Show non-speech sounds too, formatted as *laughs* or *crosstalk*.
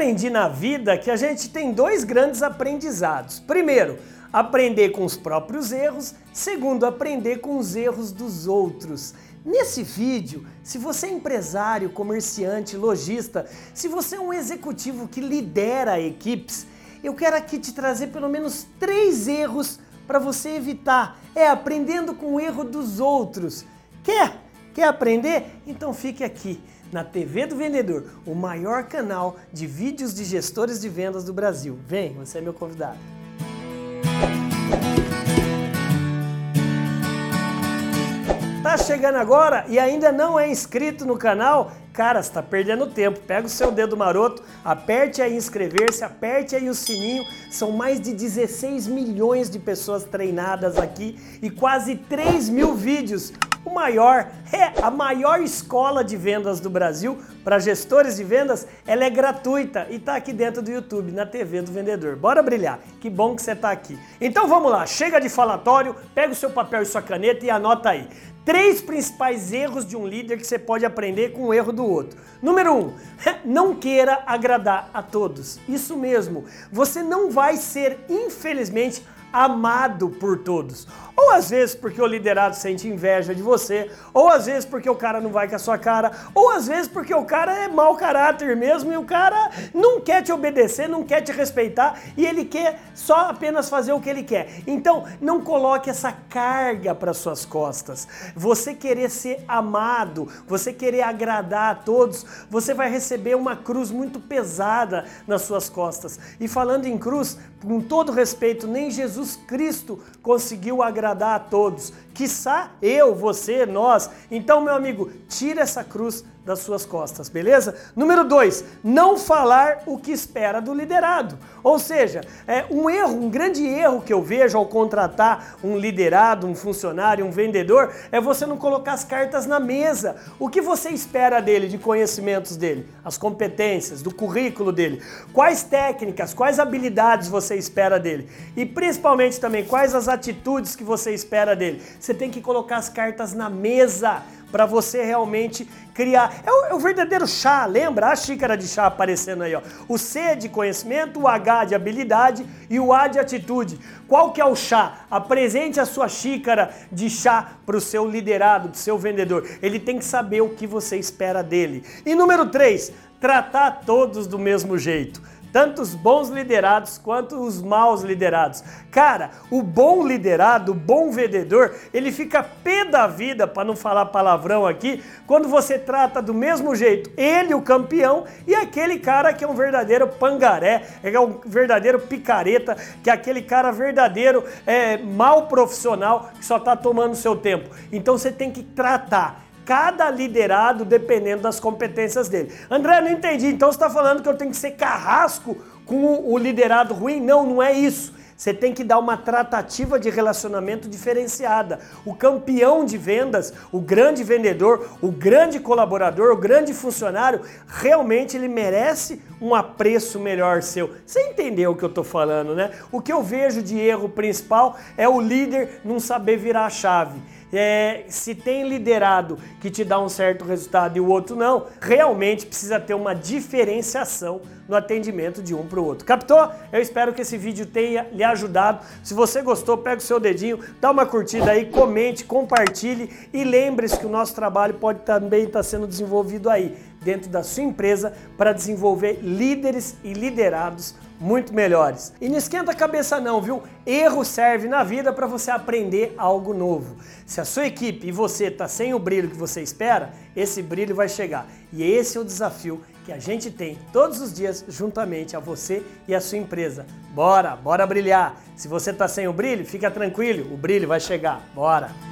aprendi na vida que a gente tem dois grandes aprendizados. Primeiro, aprender com os próprios erros. Segundo, aprender com os erros dos outros. Nesse vídeo, se você é empresário, comerciante, lojista, se você é um executivo que lidera equipes, eu quero aqui te trazer pelo menos três erros para você evitar. É aprendendo com o erro dos outros. Quer? Quer aprender? Então fique aqui na TV do Vendedor, o maior canal de vídeos de gestores de vendas do Brasil. Vem, você é meu convidado. Tá chegando agora e ainda não é inscrito no canal? Cara, você tá perdendo tempo. Pega o seu dedo maroto, aperte aí inscrever-se, aperte aí o sininho. São mais de 16 milhões de pessoas treinadas aqui e quase 3 mil vídeos o maior, é a maior escola de vendas do Brasil para gestores de vendas. Ela é gratuita e está aqui dentro do YouTube, na TV do vendedor. Bora brilhar. Que bom que você está aqui. Então vamos lá, chega de falatório, pega o seu papel e sua caneta e anota aí. Três principais erros de um líder que você pode aprender com o erro do outro. Número um, *laughs* não queira agradar a todos. Isso mesmo, você não vai ser, infelizmente, amado por todos. Ou às vezes porque o liderado sente inveja de você, ou às vezes porque o cara não vai com a sua cara, ou às vezes porque o cara é mau caráter mesmo e o cara não quer te obedecer, não quer te respeitar e ele quer só apenas fazer o que ele quer. Então, não coloque essa carga para suas costas. Você querer ser amado, você querer agradar a todos, você vai receber uma cruz muito pesada nas suas costas. E falando em cruz, com todo respeito, nem Jesus Cristo conseguiu agradar agradar a todos, quiçá eu, você, nós. Então, meu amigo, tira essa cruz das suas costas, beleza? Número dois, não falar o que espera do liderado. Ou seja, é um erro, um grande erro que eu vejo ao contratar um liderado, um funcionário, um vendedor, é você não colocar as cartas na mesa. O que você espera dele, de conhecimentos dele, as competências, do currículo dele, quais técnicas, quais habilidades você espera dele e principalmente também quais as atitudes que você espera dele. Você tem que colocar as cartas na mesa para você realmente criar. É o, é o, verdadeiro chá, lembra? A xícara de chá aparecendo aí, ó. O C de conhecimento, o H de habilidade e o A de atitude. Qual que é o chá? Apresente a sua xícara de chá para o seu liderado, para o seu vendedor. Ele tem que saber o que você espera dele. E número 3, tratar todos do mesmo jeito tanto os bons liderados quanto os maus liderados. Cara, o bom liderado, o bom vendedor, ele fica pé da vida, para não falar palavrão aqui, quando você trata do mesmo jeito ele, o campeão, e aquele cara que é um verdadeiro pangaré, é um verdadeiro picareta, que é aquele cara verdadeiro é, mal profissional que só está tomando seu tempo. Então você tem que tratar cada liderado dependendo das competências dele. André, não entendi. Então você está falando que eu tenho que ser carrasco com o liderado ruim? Não, não é isso. Você tem que dar uma tratativa de relacionamento diferenciada. O campeão de vendas, o grande vendedor, o grande colaborador, o grande funcionário, realmente ele merece um apreço melhor seu. Você entendeu o que eu estou falando, né? O que eu vejo de erro principal é o líder não saber virar a chave é, se tem liderado que te dá um certo resultado e o outro não, realmente precisa ter uma diferenciação no atendimento de um para o outro. Captou? Eu espero que esse vídeo tenha lhe ajudado. Se você gostou, pega o seu dedinho, dá uma curtida aí, comente, compartilhe e lembre-se que o nosso trabalho pode também estar sendo desenvolvido aí dentro da sua empresa para desenvolver líderes e liderados muito melhores. E não esquenta a cabeça não, viu? Erro serve na vida para você aprender algo novo. Se a sua equipe e você está sem o brilho que você espera, esse brilho vai chegar. E esse é o desafio que a gente tem todos os dias juntamente a você e a sua empresa. Bora, bora brilhar. Se você está sem o brilho, fica tranquilo, o brilho vai chegar. Bora.